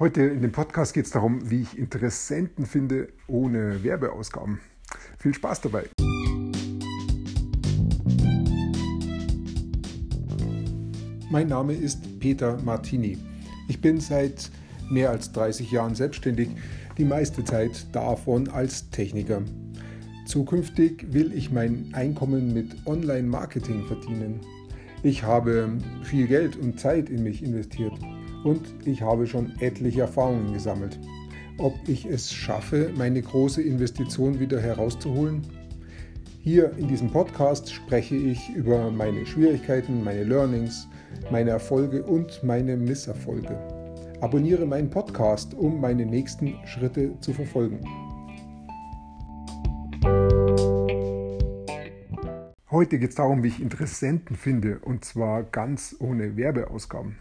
Heute in dem Podcast geht es darum, wie ich Interessenten finde ohne Werbeausgaben. Viel Spaß dabei! Mein Name ist Peter Martini. Ich bin seit mehr als 30 Jahren selbstständig, die meiste Zeit davon als Techniker. Zukünftig will ich mein Einkommen mit Online-Marketing verdienen. Ich habe viel Geld und Zeit in mich investiert und ich habe schon etliche Erfahrungen gesammelt. Ob ich es schaffe, meine große Investition wieder herauszuholen? Hier in diesem Podcast spreche ich über meine Schwierigkeiten, meine Learnings, meine Erfolge und meine Misserfolge. Abonniere meinen Podcast, um meine nächsten Schritte zu verfolgen. Heute geht es darum, wie ich Interessenten finde und zwar ganz ohne Werbeausgaben.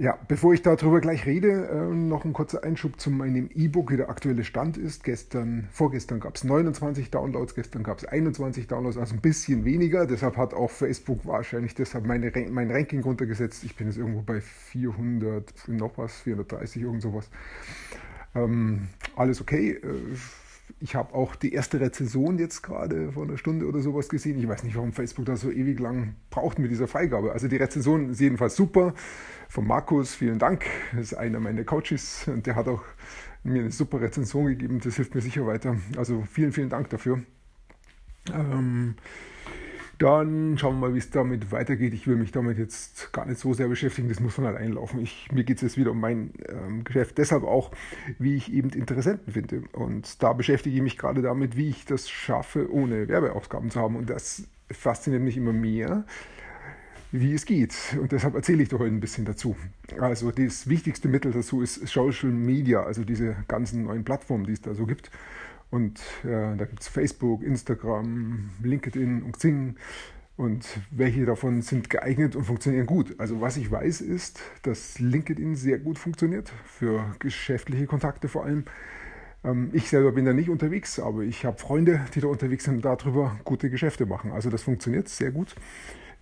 Ja, bevor ich darüber gleich rede, äh, noch ein kurzer Einschub zu meinem E-Book, wie der aktuelle Stand ist. Gestern, vorgestern gab es 29 Downloads, gestern gab es 21 Downloads, also ein bisschen weniger. Deshalb hat auch Facebook wahrscheinlich deshalb meine, mein Ranking runtergesetzt. Ich bin jetzt irgendwo bei 400, noch was, 430, irgend sowas. Ähm, alles okay. Äh, ich habe auch die erste Rezension jetzt gerade vor einer Stunde oder sowas gesehen. Ich weiß nicht, warum Facebook da so ewig lang braucht mit dieser Freigabe. Also die Rezension ist jedenfalls super. Von Markus, vielen Dank. Das ist einer meiner Coaches und der hat auch mir eine super Rezension gegeben. Das hilft mir sicher weiter. Also vielen, vielen Dank dafür. Ähm, dann schauen wir mal, wie es damit weitergeht. Ich will mich damit jetzt gar nicht so sehr beschäftigen, das muss von allein laufen. Ich, mir geht es jetzt wieder um mein ähm, Geschäft. Deshalb auch, wie ich eben Interessenten finde. Und da beschäftige ich mich gerade damit, wie ich das schaffe, ohne Werbeausgaben zu haben. Und das fasziniert mich immer mehr, wie es geht. Und deshalb erzähle ich dir heute ein bisschen dazu. Also das wichtigste Mittel dazu ist Social Media, also diese ganzen neuen Plattformen, die es da so gibt. Und äh, da gibt es Facebook, Instagram, LinkedIn und Xing. Und welche davon sind geeignet und funktionieren gut? Also was ich weiß ist, dass LinkedIn sehr gut funktioniert, für geschäftliche Kontakte vor allem. Ähm, ich selber bin da nicht unterwegs, aber ich habe Freunde, die da unterwegs sind und darüber gute Geschäfte machen. Also das funktioniert sehr gut.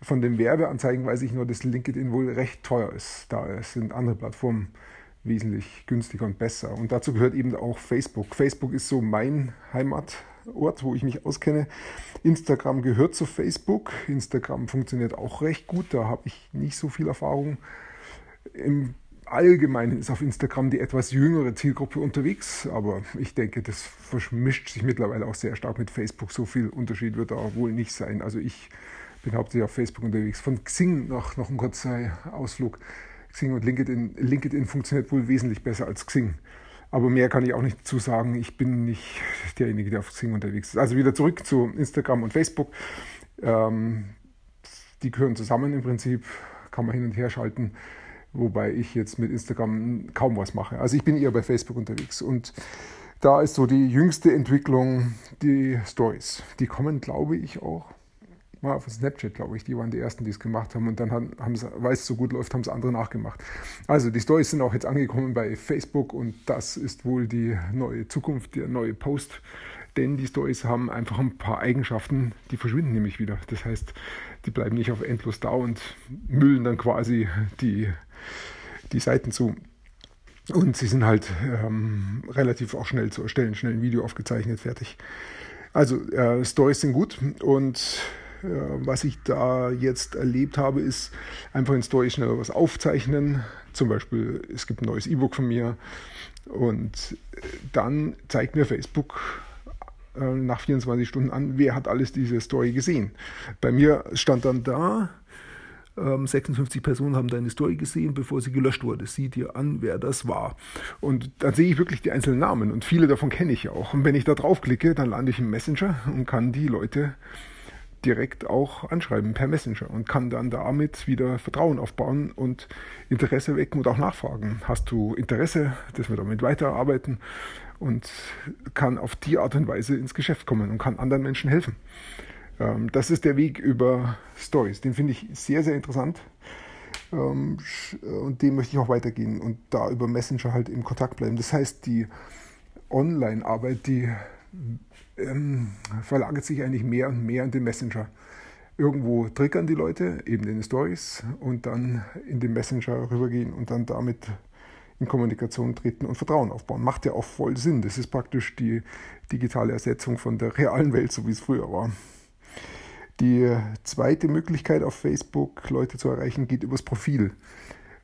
Von den Werbeanzeigen weiß ich nur, dass LinkedIn wohl recht teuer ist. Da sind andere Plattformen wesentlich günstiger und besser. Und dazu gehört eben auch Facebook. Facebook ist so mein Heimatort, wo ich mich auskenne. Instagram gehört zu Facebook. Instagram funktioniert auch recht gut. Da habe ich nicht so viel Erfahrung. Im Allgemeinen ist auf Instagram die etwas jüngere Zielgruppe unterwegs, aber ich denke, das verschmischt sich mittlerweile auch sehr stark mit Facebook. So viel Unterschied wird da wohl nicht sein. Also ich bin hauptsächlich auf Facebook unterwegs. Von Xing noch, noch ein kurzer Ausflug. Xing und LinkedIn. LinkedIn funktioniert wohl wesentlich besser als Xing. Aber mehr kann ich auch nicht dazu sagen. Ich bin nicht derjenige, der auf Xing unterwegs ist. Also wieder zurück zu Instagram und Facebook. Ähm, die gehören zusammen im Prinzip, kann man hin und her schalten. Wobei ich jetzt mit Instagram kaum was mache. Also ich bin eher bei Facebook unterwegs. Und da ist so die jüngste Entwicklung die Stories. Die kommen, glaube ich, auch mal auf Snapchat, glaube ich. Die waren die ersten, die es gemacht haben. Und dann haben, sie, weil es so gut läuft, haben es andere nachgemacht. Also die Stories sind auch jetzt angekommen bei Facebook und das ist wohl die neue Zukunft, der neue Post. Denn die Stories haben einfach ein paar Eigenschaften, die verschwinden nämlich wieder. Das heißt, die bleiben nicht auf endlos da und müllen dann quasi die, die Seiten zu. Und sie sind halt ähm, relativ auch schnell zu erstellen, schnell ein Video aufgezeichnet, fertig. Also äh, Stories sind gut und was ich da jetzt erlebt habe, ist einfach in Story schnell was aufzeichnen. Zum Beispiel, es gibt ein neues E-Book von mir und dann zeigt mir Facebook äh, nach 24 Stunden an, wer hat alles diese Story gesehen. Bei mir stand dann da, 56 ähm, Personen haben deine Story gesehen, bevor sie gelöscht wurde. Sieh dir an, wer das war. Und dann sehe ich wirklich die einzelnen Namen und viele davon kenne ich auch. Und wenn ich da draufklicke, dann lande ich im Messenger und kann die Leute direkt auch anschreiben per Messenger und kann dann damit wieder Vertrauen aufbauen und Interesse wecken und auch nachfragen. Hast du Interesse, dass wir damit weiterarbeiten und kann auf die Art und Weise ins Geschäft kommen und kann anderen Menschen helfen. Ähm, das ist der Weg über Stories. Den finde ich sehr, sehr interessant. Ähm, und den möchte ich auch weitergehen und da über Messenger halt im Kontakt bleiben. Das heißt, die Online-Arbeit, die ähm, verlagert sich eigentlich mehr und mehr in den Messenger. Irgendwo triggern die Leute, eben in den Stories, und dann in den Messenger rübergehen und dann damit in Kommunikation treten und Vertrauen aufbauen. Macht ja auch voll Sinn. Das ist praktisch die digitale Ersetzung von der realen Welt, so wie es früher war. Die zweite Möglichkeit auf Facebook Leute zu erreichen geht übers Profil.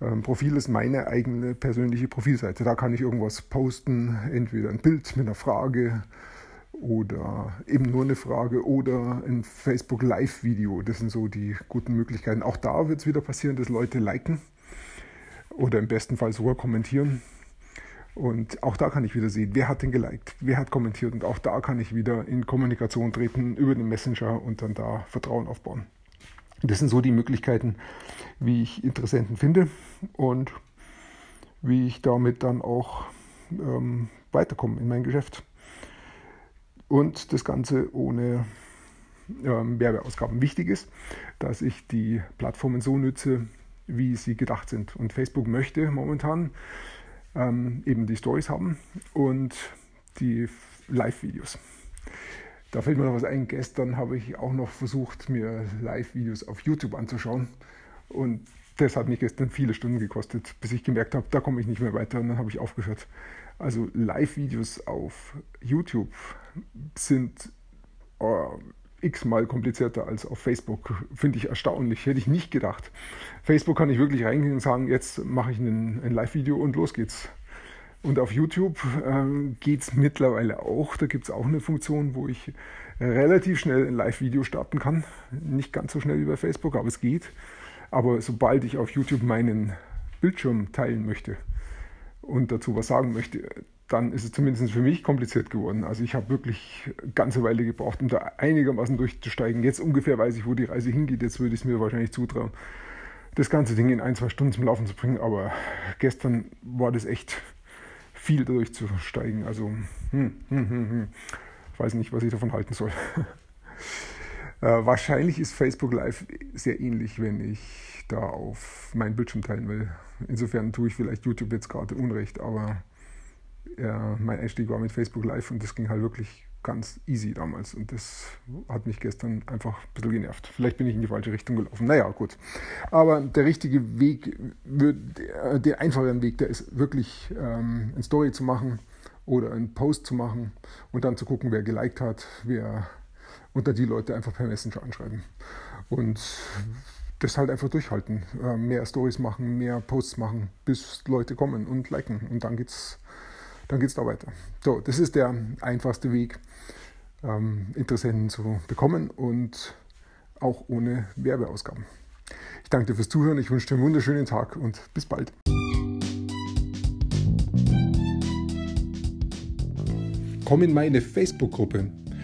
Ähm, Profil ist meine eigene persönliche Profilseite. Da kann ich irgendwas posten, entweder ein Bild mit einer Frage oder eben nur eine Frage oder ein Facebook Live-Video. Das sind so die guten Möglichkeiten. Auch da wird es wieder passieren, dass Leute liken oder im besten Fall sogar kommentieren. Und auch da kann ich wieder sehen, wer hat denn geliked, wer hat kommentiert. Und auch da kann ich wieder in Kommunikation treten über den Messenger und dann da Vertrauen aufbauen. Das sind so die Möglichkeiten, wie ich Interessenten finde und wie ich damit dann auch ähm, weiterkomme in mein Geschäft. Und das Ganze ohne ähm, Werbeausgaben. Wichtig ist, dass ich die Plattformen so nütze, wie sie gedacht sind. Und Facebook möchte momentan ähm, eben die Stories haben und die Live-Videos. Da fällt mir noch was ein. Gestern habe ich auch noch versucht, mir Live-Videos auf YouTube anzuschauen. Und das hat mich gestern viele Stunden gekostet, bis ich gemerkt habe, da komme ich nicht mehr weiter und dann habe ich aufgehört. Also Live-Videos auf YouTube sind oh, x-mal komplizierter als auf Facebook. Finde ich erstaunlich. Hätte ich nicht gedacht. Facebook kann ich wirklich reingehen und sagen, jetzt mache ich ein, ein Live-Video und los geht's. Und auf YouTube ähm, geht es mittlerweile auch. Da gibt es auch eine Funktion, wo ich relativ schnell ein Live-Video starten kann. Nicht ganz so schnell wie bei Facebook, aber es geht. Aber sobald ich auf YouTube meinen Bildschirm teilen möchte und dazu was sagen möchte, dann ist es zumindest für mich kompliziert geworden. Also ich habe wirklich eine ganze Weile gebraucht, um da einigermaßen durchzusteigen. Jetzt ungefähr weiß ich, wo die Reise hingeht. Jetzt würde ich es mir wahrscheinlich zutrauen, das ganze Ding in ein, zwei Stunden zum Laufen zu bringen. Aber gestern war das echt viel durchzusteigen. Also hm, hm, hm, hm. ich weiß nicht, was ich davon halten soll. äh, wahrscheinlich ist Facebook Live sehr ähnlich, wenn ich da auf meinen Bildschirm teilen will. Insofern tue ich vielleicht YouTube jetzt gerade Unrecht, aber ja, mein Einstieg war mit Facebook Live und das ging halt wirklich ganz easy damals. Und das hat mich gestern einfach ein bisschen genervt. Vielleicht bin ich in die falsche Richtung gelaufen. Naja, gut. Aber der richtige Weg, der einfache Weg, der ist wirklich ähm, eine Story zu machen oder einen Post zu machen und dann zu gucken, wer geliked hat, wer unter die Leute einfach per Messenger anschreiben. Und das halt einfach durchhalten. Äh, mehr Stories machen, mehr Posts machen, bis Leute kommen und liken. Und dann geht's dann geht es da weiter. So, das ist der einfachste Weg, ähm, Interessenten zu bekommen und auch ohne Werbeausgaben. Ich danke dir fürs Zuhören, ich wünsche dir einen wunderschönen Tag und bis bald. Komm in meine Facebook-Gruppe.